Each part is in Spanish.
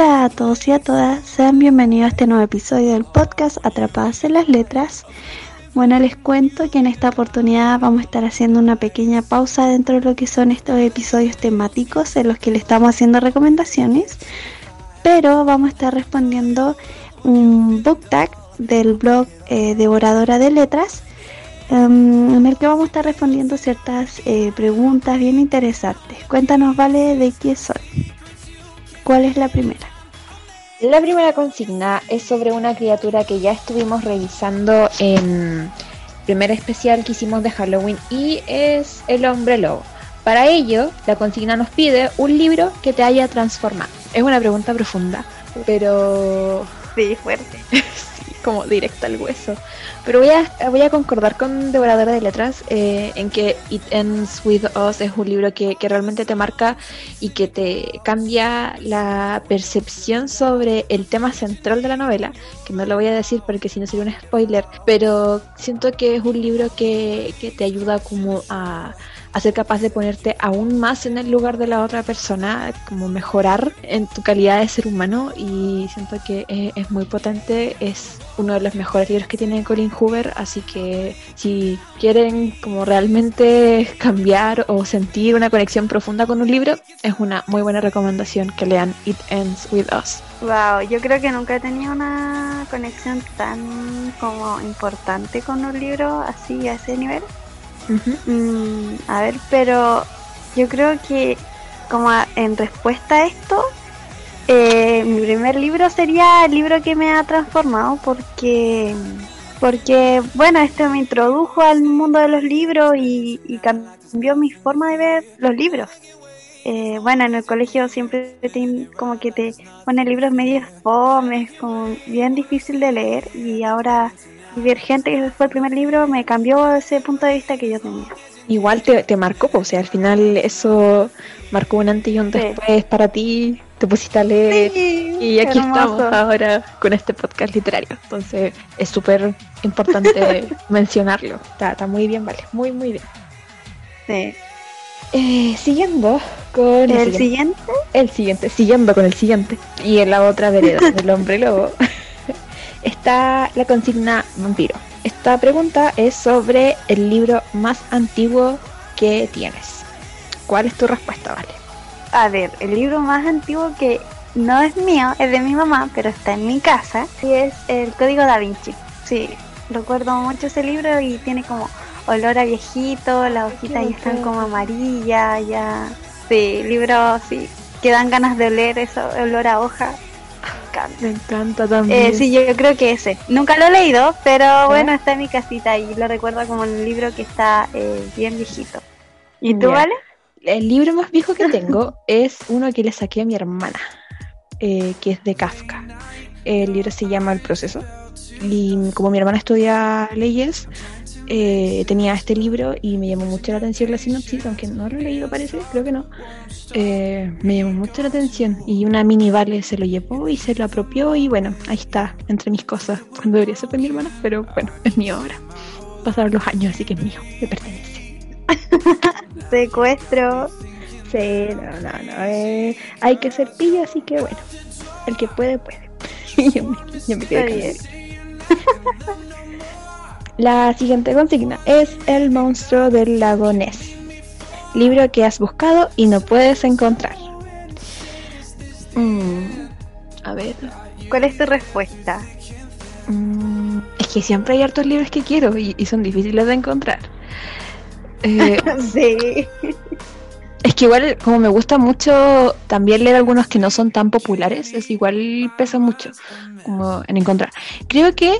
Hola a todos y a todas, sean bienvenidos a este nuevo episodio del podcast Atrapadas en las Letras. Bueno, les cuento que en esta oportunidad vamos a estar haciendo una pequeña pausa dentro de lo que son estos episodios temáticos en los que le estamos haciendo recomendaciones, pero vamos a estar respondiendo un book tag del blog eh, Devoradora de Letras, em, en el que vamos a estar respondiendo ciertas eh, preguntas bien interesantes. Cuéntanos, Vale, de qué son. ¿Cuál es la primera? La primera consigna es sobre una criatura que ya estuvimos revisando en el primer especial que hicimos de Halloween y es el hombre lobo. Para ello, la consigna nos pide un libro que te haya transformado. Es una pregunta profunda, pero Sí, fuerte. como directa al hueso. Pero voy a, voy a concordar con Devoradora de Letras eh, en que It Ends With Us es un libro que, que realmente te marca y que te cambia la percepción sobre el tema central de la novela, que no lo voy a decir porque si no sería un spoiler, pero siento que es un libro que, que te ayuda como a a ser capaz de ponerte aún más en el lugar de la otra persona, como mejorar en tu calidad de ser humano y siento que es, es muy potente, es uno de los mejores libros que tiene Colin Hoover, así que si quieren como realmente cambiar o sentir una conexión profunda con un libro, es una muy buena recomendación que lean It Ends With Us. Wow, yo creo que nunca he tenido una conexión tan como importante con un libro así a ese nivel. Mm, a ver, pero yo creo que como en respuesta a esto, eh, mi primer libro sería el libro que me ha transformado porque, porque bueno, este me introdujo al mundo de los libros y, y cambió mi forma de ver los libros. Eh, bueno, en el colegio siempre te, como que te pone libros medio fomes, como bien difícil de leer y ahora Divergente, que fue el primer libro, me cambió ese punto de vista que yo tenía. Igual te, te marcó, o sea, al final eso marcó un antes y un Sí. después para ti, te pusiste a leer y aquí estamos ahora con este podcast literario. Entonces es súper importante mencionarlo. Está, está muy bien, vale, muy, muy bien. Sí. Eh, siguiendo con El siguiente, el siguiente, siguiendo con el siguiente. Y en la otra vereda del hombre lobo está la consigna vampiro. Esta pregunta es sobre el libro más antiguo que tienes. ¿Cuál es tu respuesta, Vale? a ver, el libro más antiguo que no es mío, es de mi mamá, pero está en mi casa, y es El Código Da Vinci. Sí, recuerdo mucho ese libro y tiene como olor a viejito, las hojitas ya están como amarillas, ya. Sí, libro, sí, que dan ganas de oler eso, olor a hoja. Me encanta. Me encanta también. Eh, sí, yo creo que ese. Nunca lo he leído, pero bueno, está en mi casita y lo recuerdo como un libro que está eh, bien viejito. ¿Y tú, vale? El libro más viejo que tengo es uno que le saqué a mi hermana, eh, que es de Kafka. El libro se llama El proceso. Y como mi hermana estudia leyes, eh, tenía este libro y me llamó mucho la atención la sinopsis, aunque no lo he leído parece, creo que no. Eh, me llamó mucho la atención y una mini vale se lo llevó y se lo apropió y bueno, ahí está, entre mis cosas, cuando debería ser de mi hermana, pero bueno, es mío ahora. Pasaron los años, así que es mío, me pertenece. Secuestro. Sí, no, no, no. eh, hay que ser pillo, así que bueno. El que puede, puede. Yo me, yo me quedé La siguiente consigna es El monstruo del lago Ness. Libro que has buscado y no puedes encontrar. Mm, a ver. ¿Cuál es tu respuesta? mm, es que siempre hay hartos libros que quiero y, y son difíciles de encontrar. Eh, sí. Es que igual, como me gusta mucho también leer algunos que no son tan populares, es igual pesa mucho como en encontrar. Creo que,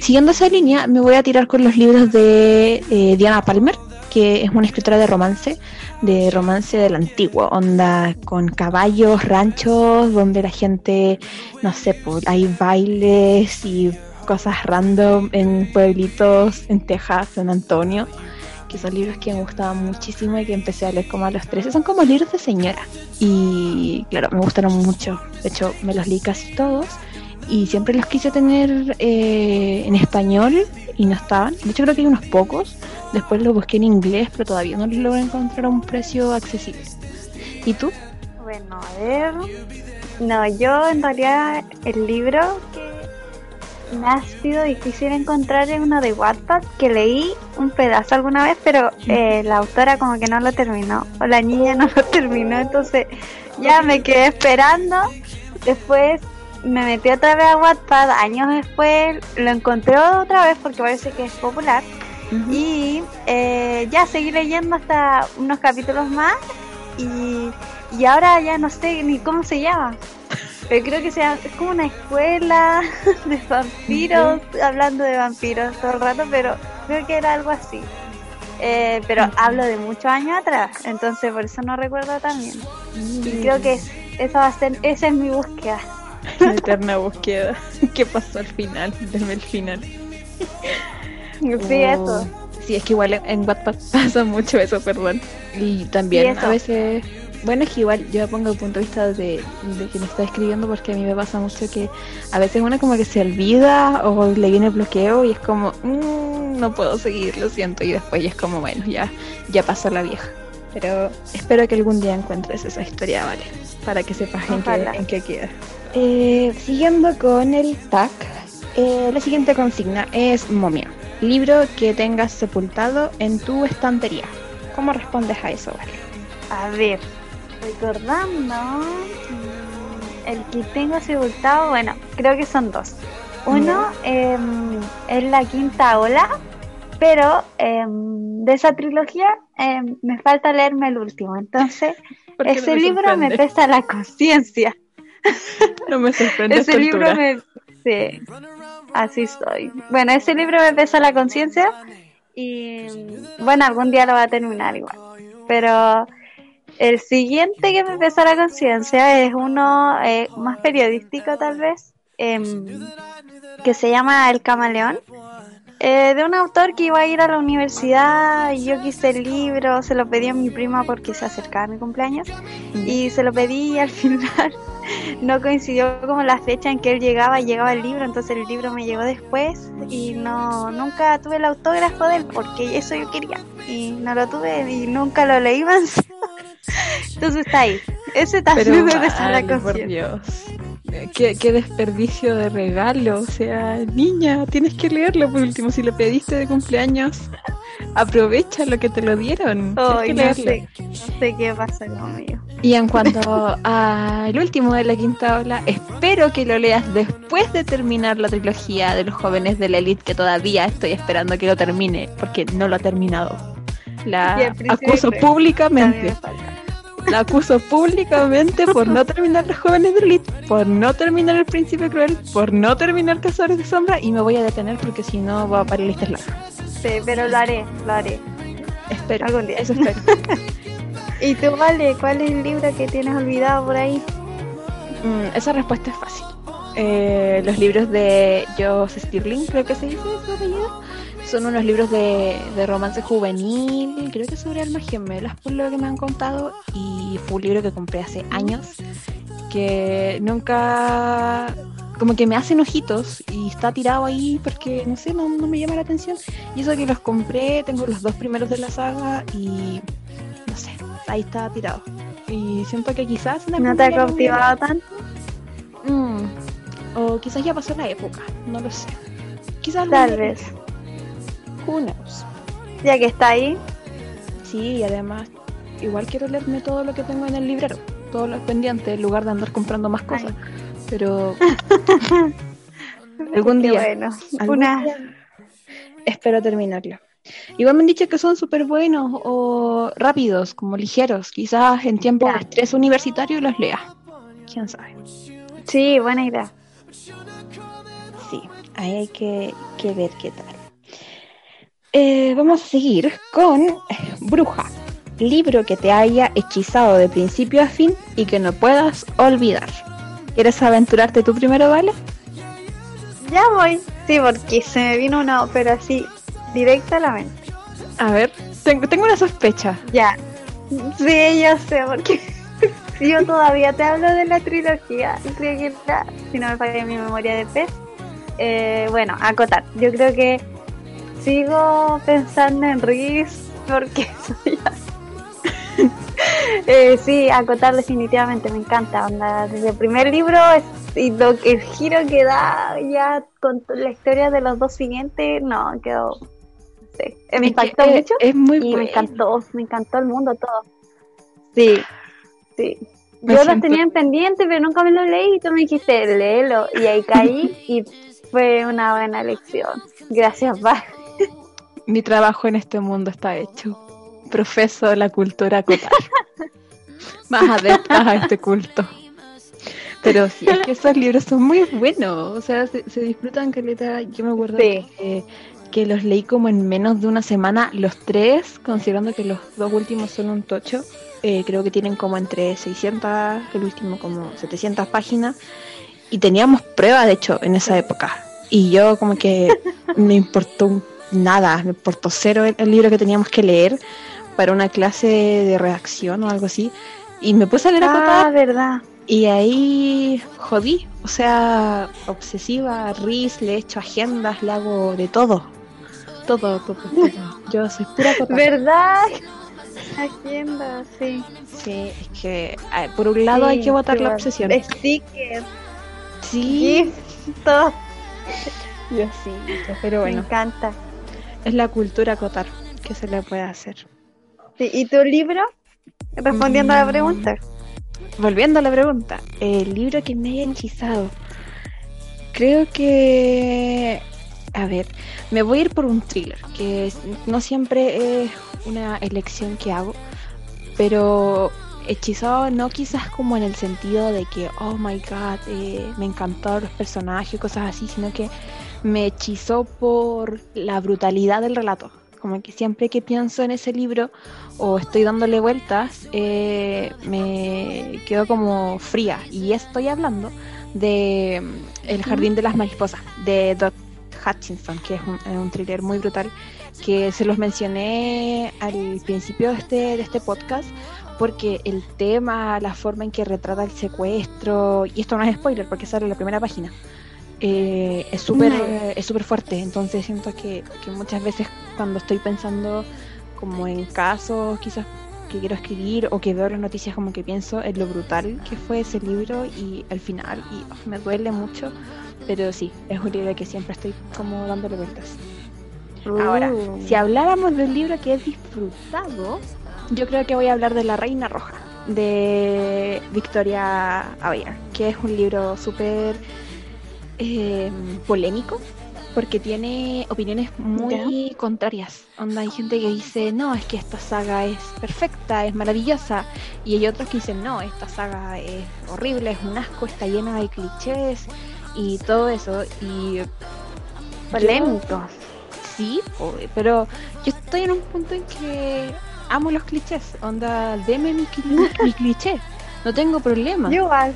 siguiendo esa línea, me voy a tirar con los libros de eh, Diana Palmer, que es una escritora de romance, de romance del antiguo, onda con caballos, ranchos, donde la gente, no sé, hay bailes y cosas random en pueblitos en Texas, San Antonio que son libros que me gustaban muchísimo y que empecé a leer como a los 13. Son como libros de señora. Y claro, me gustaron mucho. De hecho, me los leí casi todos. Y siempre los quise tener eh, en español y no estaban. De hecho, creo que hay unos pocos. Después los busqué en inglés, pero todavía no los logré encontrar a un precio accesible. ¿Y tú? Bueno, a ver. No, yo en realidad el libro que me ha sido difícil encontrar uno de Wattpad que leí un pedazo alguna vez, pero eh, la autora como que no lo terminó, o la niña no lo terminó, entonces ya me quedé esperando. Después me metí otra vez a Wattpad, años después lo encontré otra vez porque parece que es popular. Y eh, ya seguí leyendo hasta unos capítulos más y, y ahora ya no sé ni cómo se llama. Pero creo que sea, es como una escuela de vampiros, hablando de vampiros todo el rato, pero creo que era algo así. Eh, pero hablo de muchos años atrás, entonces por eso no recuerdo también. Y creo que esa va a ser, esa es mi búsqueda. La eterna búsqueda. ¿Qué pasó al final? Desde el final. Sí, eso. Sí, es que igual en WhatsApp pasa mucho eso, perdón. Y también a veces bueno, es que igual yo pongo el punto de vista de, de quien está escribiendo porque a mí me pasa mucho que a veces uno como que se olvida o le viene bloqueo y es como, mmm, no puedo seguir, lo siento, y después ya es como, bueno, ya, ya pasó la vieja. Pero espero que algún día encuentres esa historia, ¿vale? Para que sepas en qué, en qué, queda. Eh, siguiendo con el tag, eh, la siguiente consigna es momia. Libro que tengas sepultado en tu estantería. ¿Cómo respondes a eso, vale? A ver, recordando mm, el que tengo sepultado, bueno, creo que son dos. Uno em, es la quinta ola, pero em, de esa trilogía em, me falta leerme el último. Entonces, ese libro me pesa la conciencia. No me sorprende. ese libro me. Sí, así estoy. Bueno, ese libro me pesa la conciencia y bueno, algún día lo va a terminar igual. Pero el siguiente que me pesa la conciencia es uno eh, más periodístico tal vez, em, que se llama El Camaleón, eh, de un autor que iba a ir a la universidad y yo quise el libro, se lo pedí a mi prima porque se acercaba mi cumpleaños y se lo pedí y al final no coincidió como la fecha en que él llegaba y llegaba el libro, entonces el libro me llegó después y no nunca tuve el autógrafo de él porque eso yo quería y no lo tuve y nunca lo leí más. Entonces está ahí. Ese también me la por Dios. ¿Qué, qué, desperdicio de regalo. O sea, niña, tienes que leerlo por último. Si lo pediste de cumpleaños, aprovecha lo que te lo dieron. no, sé, qué pasa conmigo. Y en cuanto al último de la quinta ola, espero que lo leas después de terminar la trilogía de los jóvenes de la elite, que todavía estoy esperando que lo termine, porque no lo ha terminado. La acuso públicamente. La acuso públicamente por no terminar Los Jóvenes de Elite, por no terminar El Príncipe Cruel, por no terminar Cazadores de Sombra y me voy a detener porque si no va a parar listas largas. Sí, pero lo haré, lo haré. Espero. Algún día. Eso espero. ¿Y tú, Vale, cuál es el libro que tienes olvidado por ahí? Mm, esa respuesta es fácil. Eh, los libros de Joss Stirling, creo que se dice su apellido son unos libros de, romance juvenil, creo que sobre almas gemelas por lo que me han contado, y fue un libro que compré hace años, que nunca, como que me hacen ojitos y está tirado ahí porque, no sé, no, me llama la atención. Y eso que los compré, tengo los dos primeros de la saga y, no sé, ahí está tirado. Y siento que quizás... ¿No te ha cautivado tanto? Mm, o quizás ya pasó la época, no lo sé. Quizás Tal vez. Who Ya que está ahí. Sí, y además, igual quiero leerme todo lo que tengo en el librero, todos los pendientes, en lugar de andar comprando más cosas. Pero algún día, bueno. Una... espero terminarlo. Igual me han dicho que son súper buenos o rápidos, como ligeros. Quizás en tiempo de estrés universitario los lea. ¿Quién sabe? Sí, buena idea. Sí, ahí hay que, ver qué tal. Eh, vamos a seguir con Bruja, libro que te haya hechizado de principio a fin y que no puedas olvidar. ¿Quieres aventurarte tú primero, vale? Ya voy, sí, porque se me vino una ópera así directa a la mente. A ver, tengo, tengo una sospecha. Ya, sí, yo sé, porque yo todavía te hablo de la trilogía, creo que si no me falla mi memoria de pez. Eh, bueno, acotar, yo creo que sigo pensando en Riz porque soy eh, sí, acotar definitivamente me encanta. desde el primer libro y lo, el giro que da ya con la historia de los dos siguientes, no, quedó. Me impactó mucho. Es muy y me encantó, me encantó el mundo todo. Sí, sí. Yo lo tenía en pendiente, pero nunca me lo leí y tú me dijiste, léelo. Y ahí caí y fue una buena lección. Gracias, Val. Mi trabajo en este mundo está hecho. Profeso la cultura cotar. Más adeptas a este culto. Pero sí, es que esos libros son muy buenos. O sea, se, disfrutan caleta. Yo me acuerdo que, que, los leí como en menos de una semana, los tres, considerando que los dos últimos son un tocho. Eh, creo que tienen como entre 600, el último como 700 páginas. Y teníamos pruebas, de hecho, en esa época. Y yo como que me importó nada, me importó cero el, libro que teníamos que leer para una clase de redacción o algo así. Y me puse a leer a Ah, verdad. Y ahí jodí, o sea, obsesiva, RIS, le he hecho agendas, le hago de todo. Todo, todo, todo. Yo soy pura cotar. ¿Verdad? Agenda, sí. Sí, es que por un lado hay que votar la obsesión. Stickers. Sí. Todo. Yo sí, pero bueno. Me encanta. Es la cultura cotar que se le puede hacer. Sí, ¿y tu libro? Respondiendo a la pregunta. Volviendo a la pregunta, el libro que me haya hechizado. Creo que. A ver, me voy a ir por un thriller, que no siempre es una elección que hago, pero hechizado no quizás como en el sentido de que, oh my god, eh, me encantaron los personajes, cosas así, sino que me hechizó por la brutalidad del relato. Como que siempre que pienso en ese libro o estoy dándole vueltas, eh, me quedo como fría. Y estoy hablando de mm, El Jardín de las Mariposas, de Doc Hutchinson, que es un, thriller muy brutal, que se los mencioné al principio de este, de este podcast, porque el tema, la forma en que retrata el secuestro, y esto no es spoiler porque sale en la primera página, eh, es súper es súper fuerte. Entonces siento que, muchas veces cuando estoy pensando como en casos quizás que quiero escribir o que veo las noticias como que pienso en lo brutal que fue ese libro y al final y oh, me duele mucho, pero sí, es un libro que siempre estoy como dándole vueltas. Ahora, uh. si habláramos del libro que he disfrutado, yo creo que voy a hablar de La Reina Roja de Victoria Ayer, que es un libro súper eh, polémico porque tiene opiniones muy contrarias. Onda, hay gente que dice, no, es que esta saga es perfecta, es maravillosa. Y hay otros que dicen, no, esta saga es horrible, es un asco, está llena de clichés y todo eso. Y. Polémico. sí, pero yo estoy en un punto en que amo los clichés. Onda, deme mi, mi cliché. No tengo problema. Igual.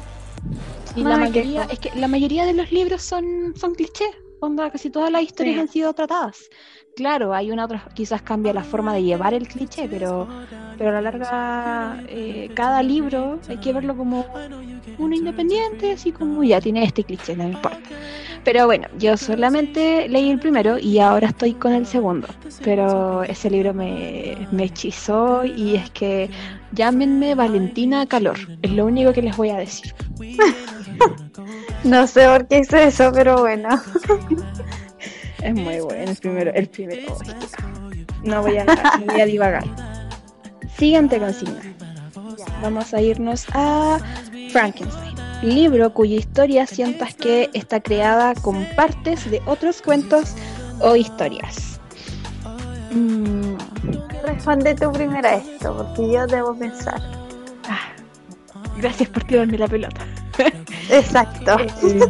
Y la mayoría, es que la mayoría de los libros son, son clichés, onda, casi todas las historias han sido tratadas. Claro, hay una otra, quizás cambia la forma de llevar el cliché, pero, pero a la larga, eh, cada libro hay que verlo como uno independiente, así como ya tiene este cliché, no me importa. Pero bueno, yo solamente leí el primero y ahora estoy con el segundo. Pero ese libro me, me hechizó y es que llámenme Valentina Calor, es lo único que les voy a decir. no sé por qué hice eso, pero bueno. es muy bueno el primero. El primero. no voy a, no voy a divagar. Siguiente consigna. Vamos a irnos a Frankenstein, libro cuya historia sientas que está creada con partes de otros cuentos o historias. Mm. Responde tú primero a esto, porque yo debo pensar. Ah, gracias por tirarme la pelota. Exacto. Eh,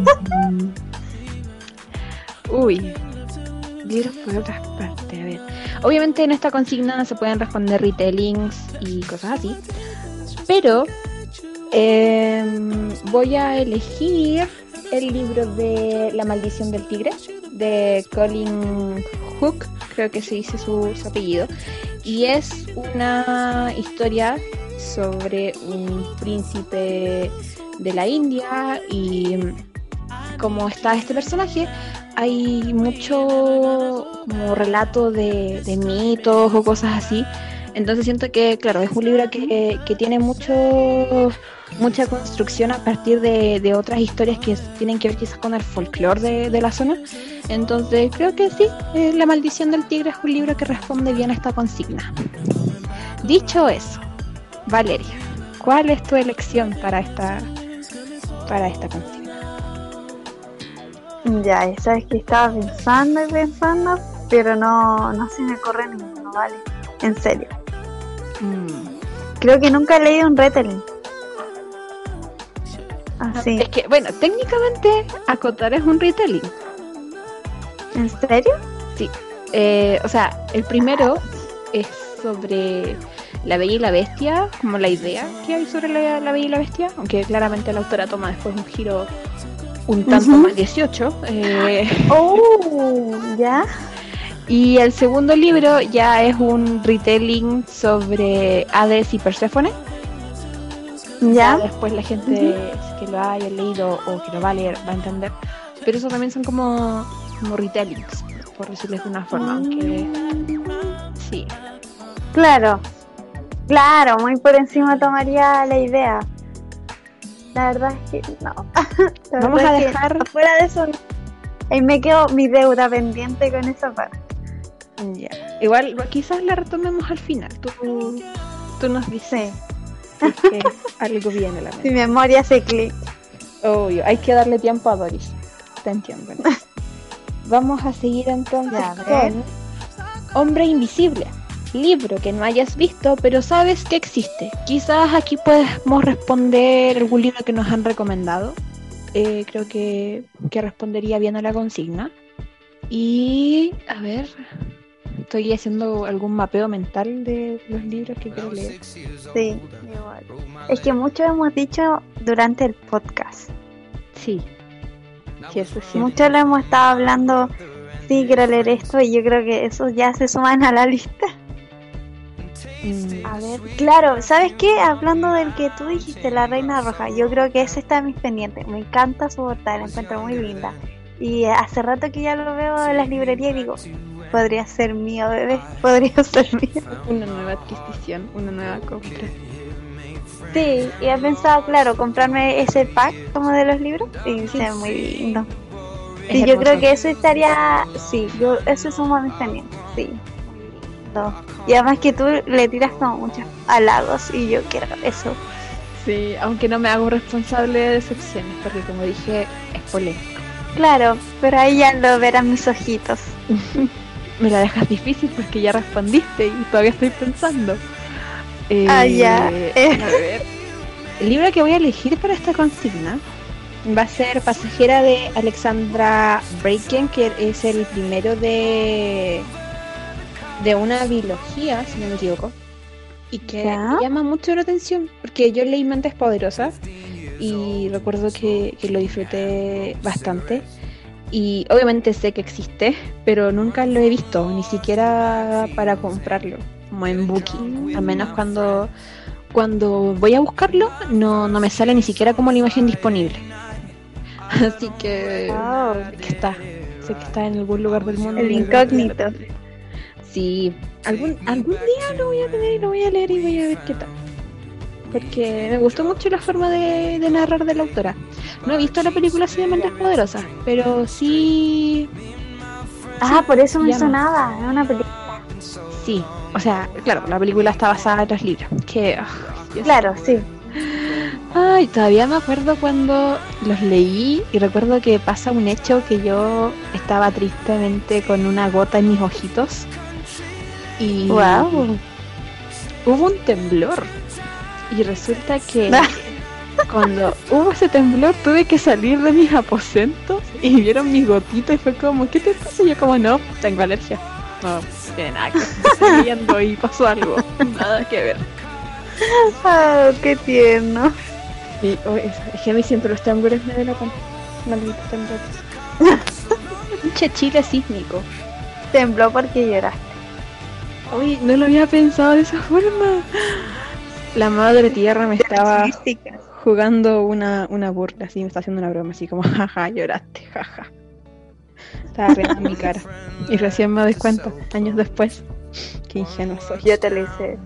uy, libros por otras partes. A ver. Obviamente en esta consigna se pueden responder retellings y cosas así. Pero em, voy a elegir el libro de La maldición del tigre de Colin Hook, creo que se dice su, apellido. Y es una historia sobre un príncipe de la India y como está este personaje, hay mucho como relato de, mitos o cosas así. Entonces siento que, claro, es un libro que, que tiene mucho mucha construcción a partir de, otras historias que tienen que ver quizás con el folclore de, la zona. Entonces creo que sí, eh, La maldición del tigre es un libro que responde bien a esta consigna. Dicho eso, Valeria, ¿cuál es tu elección para esta, para esta consigna? Ya, sabes que estaba pensando y pensando, pero no, no se me corre ninguno, ¿vale? En serio. Mm. Creo que nunca he leído un retelling. Así. Es que, bueno, técnicamente acotar es un retelling. ¿En serio? Sí. Eh, o sea, el primero es sobre la Bella y la Bestia, como la idea que hay sobre la, Bella y la Bestia, aunque claramente la autora toma después un giro un tanto más 18. Eh. Oh, ya. Y el segundo libro ya es un retelling sobre Hades y Perséfone. Ya. Después la gente que lo haya leído o que lo va a leer va a entender. Pero eso también son como, como retellings, por decirles de una forma, aunque sí. Claro, claro, muy por encima tomaría la idea. La verdad es que no. Vamos a dejar. Fuera de eso, ahí me quedo mi deuda pendiente con esa parte. Ya. Igual, quizás la retomemos al final. Tú, tú nos dices que algo viene a la mente. Mi memoria hace clic. Obvio, hay que darle tiempo a Doris. Te entiendo. Vamos a seguir entonces con Hombre Invisible. Libro que no hayas visto, pero sabes que existe. Quizás aquí podemos responder algún libro que nos han recomendado. Eh, creo que, que respondería bien a la consigna. Y a ver, estoy haciendo algún mapeo mental de los libros que quiero leer. Sí, igual. Es que mucho hemos dicho durante el podcast. Sí. Sí, eso sí. Mucho lo hemos estado hablando. Sí, quiero leer esto y yo creo que eso ya se suman a la lista. Mm. A ver, claro, ¿sabes qué? Hablando del que tú dijiste, La Reina Roja, yo creo que ese está en mis pendientes. Me encanta su portada, la encuentro muy linda. Y hace rato que ya lo veo en las librerías y digo, podría ser mío, bebé, podría ser mío. Una nueva adquisición, una nueva compra. Sí, y he pensado, claro, comprarme ese pack como de los libros y sí. muy lindo. y yo creo que eso estaría, sí, yo eso es un mis pendientes, sí. Y además que tú le tiras como muchos halagos y yo quiero eso. Sí, aunque no me hago responsable de decepciones, porque como dije, es polémico. Claro, pero ahí ya lo verán mis ojitos. me la dejas difícil porque ya respondiste y todavía estoy pensando. ah, ya. Eh, a ver. El libro que voy a elegir para esta consigna va a ser Pasajera de Alexandra Braken, que es el primero de de una biología, si no me equivoco, y que llama mucho la atención, porque yo leí Mentes Poderosas y recuerdo que, que lo disfruté bastante. Y obviamente sé que existe, pero nunca lo he visto, ni siquiera para comprarlo, como en Booking. Al menos cuando, cuando voy a buscarlo, no, no me sale ni siquiera como la imagen disponible. Así que, que está, sé que está en algún lugar del mundo. El incógnito. Sí, algún, algún día lo voy a tener y lo voy a leer y voy a ver qué tal porque me gustó mucho la forma de, narrar de la autora. No he visto la película así de Mentes Poderosas, pero sí... Ah, por eso me sonaba, es una película. Sí, o sea, claro, la película está basada en los libros. Que, claro, sí. Ay, todavía me acuerdo cuando los leí y recuerdo que pasa un hecho que yo estaba tristemente con una gota en mis ojitos Y Wow. hubo un temblor. Y resulta que cuando hubo ese temblor tuve que salir de mis aposentos y vieron mis gotitas y fue como, ¿qué te pasa? Y yo como, no, tengo alergia. No, tiene nada que ver. Y pasó algo. Nada que ver. Ah, qué tierno. Y oh, es, es que a mí siempre los temblores me delatan. Malditos temblores. Pinche Chile sísmico. Tembló porque lloraste. Uy, no lo había pensado de esa forma. La madre tierra me estaba jugando una, una burla, así me está haciendo una broma, así como, jaja, lloraste, jaja. Estaba riendo en mi cara. Y recién me doy cuenta, años después, qué ingenuo soy. Yo te lo hice.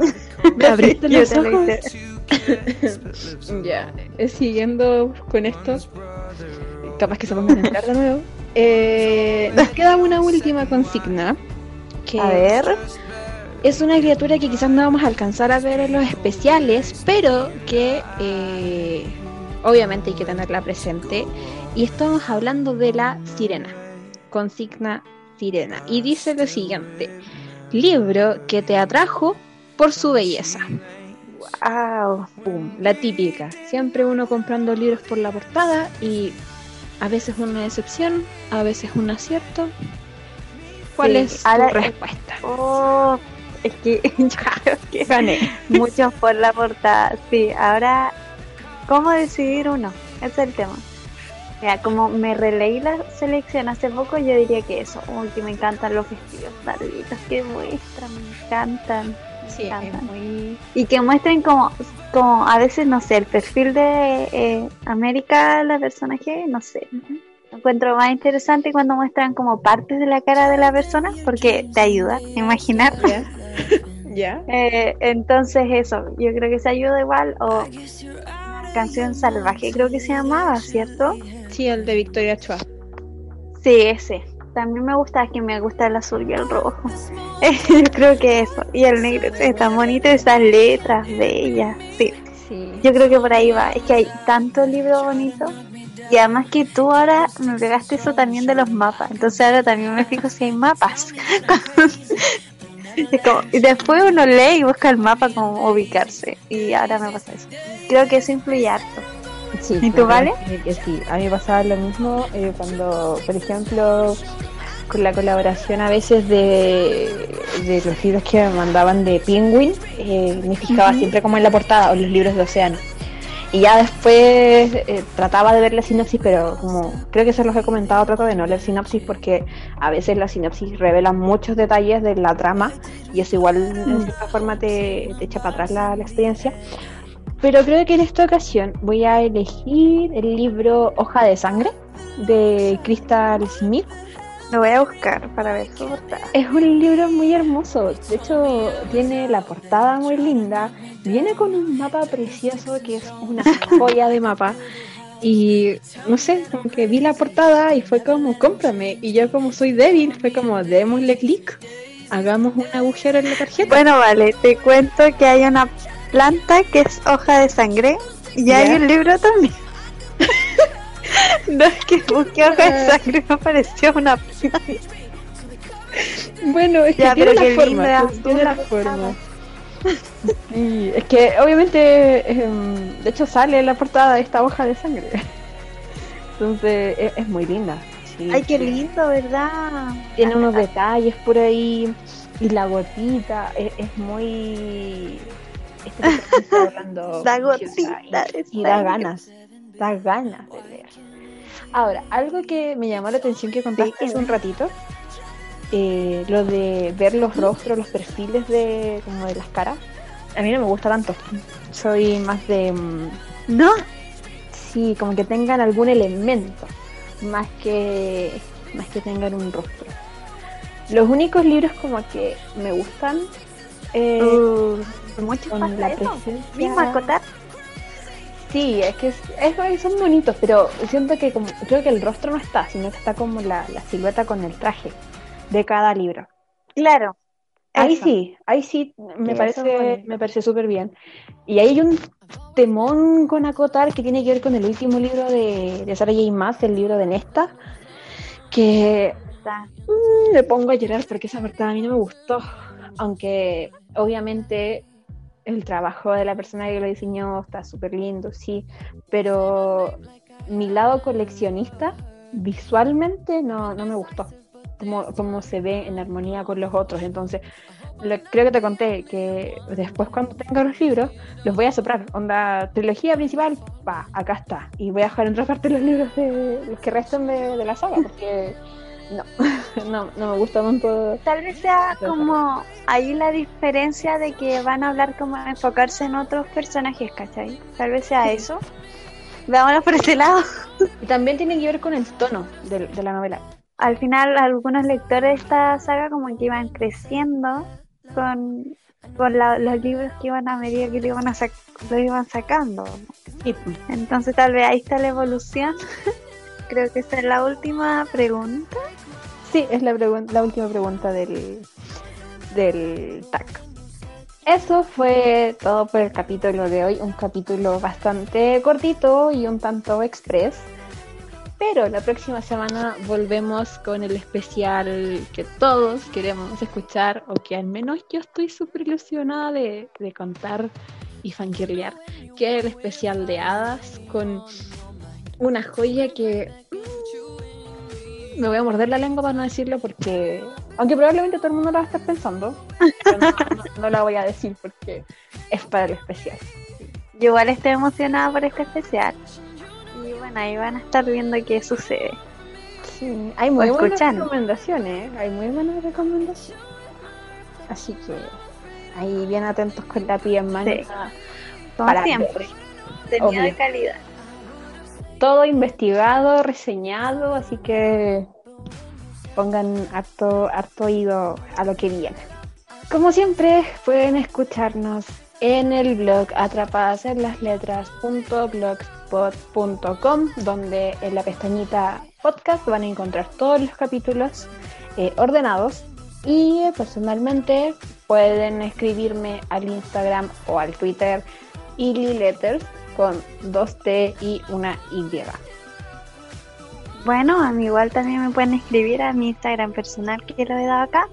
¿Me abriste Yo los te lo ojos? hice. Ya, eh, siguiendo con esto, capaz que se pongan a hablar de nuevo. Eh, nos queda una última consigna. Que A ver. es una criatura que quizás no vamos a alcanzar a ver en los especiales, pero que eh, obviamente hay que tenerla presente. Y estamos hablando de la sirena. Consigna sirena. Y dice lo siguiente: libro que te atrajo por su belleza. Wow. Pum, la típica. Siempre uno comprando libros por la portada y a veces una decepción, a veces un acierto. ¿Cuál Sí, es tu respuesta? Oh, es que yo creo que Gané. muchos por la portada. Sí, ahora, ¿cómo decidir uno? Ese es el tema. Mira, como me releí la selección hace poco, yo diría que eso. Uy, que me encantan los vestidos larguitos que muestran, me encantan. Sí, muy... Y que muestren como, como a veces, no sé, el perfil de eh, América, la personaje, no sé. Lo encuentro más interesante cuando muestran como partes de la cara de la persona, porque te ayuda a imaginar. Eh, entonces eso, yo creo que se ayuda igual. O canción salvaje, creo que se llamaba, ¿cierto? Sí, el de Victoria Chua. Sí, ese. También me gusta, es que me gusta el azul y el rojo. yo creo que eso. Y el negro es tan bonito, esas letras bellas. Sí, Sí. yo creo que por ahí va. Es que hay tantos libros bonitos. Y además que tú ahora me pegaste eso también de los mapas. Entonces ahora también me fijo si hay mapas. Como- y después uno lee y busca el mapa como ubicarse. Y ahora me pasa eso. Creo que eso influye harto. Sí, ¿Y tú, Vale? que- sí, a mí me pasaba lo mismo eh, cuando, por ejemplo, con la colaboración a veces de, de los libros que me mandaban de Penguin, eh, me fijaba siempre como en la portada o los libros de Océano. Y ya después eh, trataba de ver la sinopsis, pero como creo que se los he comentado, trato de no leer sinopsis porque a veces la sinopsis revela muchos detalles de la trama y eso igual en Mm. cierta forma te, te echa para atrás la, la experiencia. Pero creo que en esta ocasión voy a elegir el libro Hoja de Sangre de Crystal Smith. Lo voy a buscar para ver su portada. Es un libro muy hermoso. De hecho, tiene la portada muy linda. Viene con un mapa precioso que es una joya de mapa. Y no sé, como que vi la portada y fue como, cómprame. Y yo, como soy débil, fue como, démosle clic, hagamos un agujero en la tarjeta. Bueno, vale, te cuento que hay una planta que es hoja de sangre y Ya. hay un libro también. no es que busqué hoja de Ah. sangre, me apareció una planta. Bueno, es que Ya, tiene la forma. pues, tiene la forma. Sí, es que obviamente, em, de hecho sale en la portada esta hoja de sangre. Entonces es, es muy linda. sí, Ay, qué lindo, ¿verdad? Tiene unos detalles por ahí y la gotita es, es muy... Este hablando, La gotita y, y da ganas, da ganas de leer. Ahora, algo que me llamó la atención que contaste Sí. hace un ratito, eh, lo de ver los rostros, los perfiles de como de las caras, a mí no me gusta tanto. Soy más de mm, ¿No? sí, como que tengan algún elemento, más que más que tengan un rostro. Los únicos libros como que me gustan eh, Uh, mucho con la presencia. Mismo acotar. Sí, es que es, es son bonitos, pero siento que como, creo que el rostro no está, sino que está como la, la silueta con el traje de cada libro. Claro. Ahí Eso. sí, ahí sí me parece, me parece súper bien. Y ahí hay un temón con acotar que tiene que ver con el último libro de, de Sarah J. Maas, el libro de Nesta, que. Mm, me pongo a llorar porque esa parte a mí no me gustó. Aunque obviamente el trabajo de la persona que lo diseñó está súper lindo, sí, pero mi lado coleccionista visualmente no, no me gustó. Como, como se ve en armonía con los otros. Entonces, creo que te conté que después cuando tenga los libros, los voy a soprar. Onda, trilogía principal, va, acá está. Y voy a dejar en otra parte los libros de los que restan de, de la saga, porque no, no, no me gusta tanto. Tal vez sea como ahí la diferencia de que van a hablar como enfocarse en otros personajes, ¿cachai? Tal vez sea eso. Veámoslo por ese lado. Y también tiene que ver con el tono de, de la novela. Al final, algunos lectores de esta saga como que iban creciendo con, con los libros que iban a medida que lo iban, a lo iban sacando. Entonces tal vez ahí está la evolución. Creo que esa es la última pregunta. Sí, es la, última pregunta del, del TAC. Eso fue todo por el capítulo de hoy, un capítulo bastante cortito y un tanto express. Pero la próxima semana volvemos con el especial que todos queremos escuchar, o que al menos yo estoy súper ilusionada de, contar y fangirlear, que es el especial de hadas con una joya que me voy a morder la lengua para no decirlo porque, aunque probablemente todo el mundo la va a estar pensando, no, la voy a decir porque es para el especial. Yo igual estoy emocionada por este especial y bueno, ahí van a estar viendo qué sucede. Sí, hay muy buenas recomendaciones, hay muy buenas recomendaciones. Así que ahí bien atentos con la pie en mano. Para siempre. De calidad. Todo investigado, reseñado, así que pongan harto, harto oído a lo que viene. Como siempre, pueden escucharnos en el blog atrapadas en las letras.blogspot.com, donde en la pestañita podcast van a encontrar todos los capítulos eh, ordenados y personalmente pueden escribirme al Instagram o al Twitter Letters con dos T y una Y. Bueno, a mí igual también me pueden escribir a mi Instagram personal que lo he dado acá,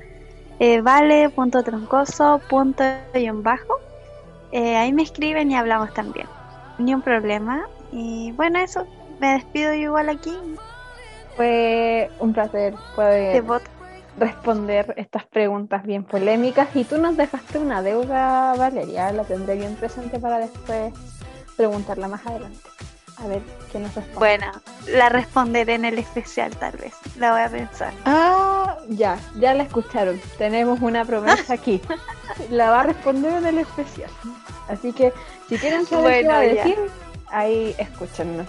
eh, vale.troncoso.bajo eh, ahí me escriben y hablamos también. Ni un problema. Y bueno, eso. Me despido igual aquí. Fue un placer poder responder estas preguntas bien polémicas. Y tú nos dejaste una deuda, Valeria. La tendré bien presente para después preguntarla más adelante. A ver qué nos responde. Bueno, la responderé en el especial tal vez. La voy a pensar. Ah, ya, ya la escucharon. Tenemos una promesa aquí. la va a responder en el especial. Así que si quieren saber qué decir, ahí escúchennos.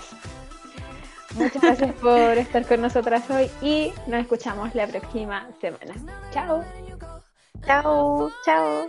Muchas gracias por estar con nosotras hoy y nos escuchamos la próxima semana. Chao. Chao, chao.